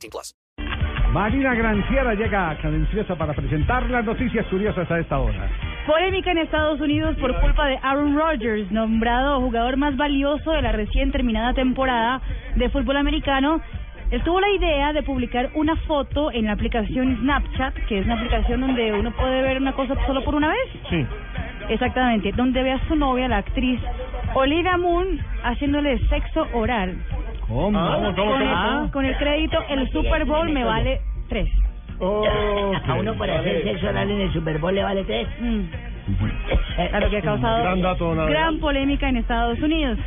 18 plus. Marina Granciera llega cadenciosa para presentar las noticias curiosas a esta hora. Polémica en Estados Unidos por culpa de Aaron Rodgers, nombrado jugador más valioso de la recién terminada temporada de fútbol americano. Él tuvo la idea de publicar una foto en la aplicación Snapchat, que es una aplicación donde uno puede ver una cosa solo por una vez. Sí. Exactamente, donde ve a su novia, la actriz Olivia Moon, haciéndole sexo oral. ¿Cómo? Ah, con, el, con el crédito, el Super Bowl me vale tres. A uno por hacer sexo oral en el Super Bowl le vale tres. Mm. Claro que ha causado Gran dato, nada. gran polémica en Estados Unidos.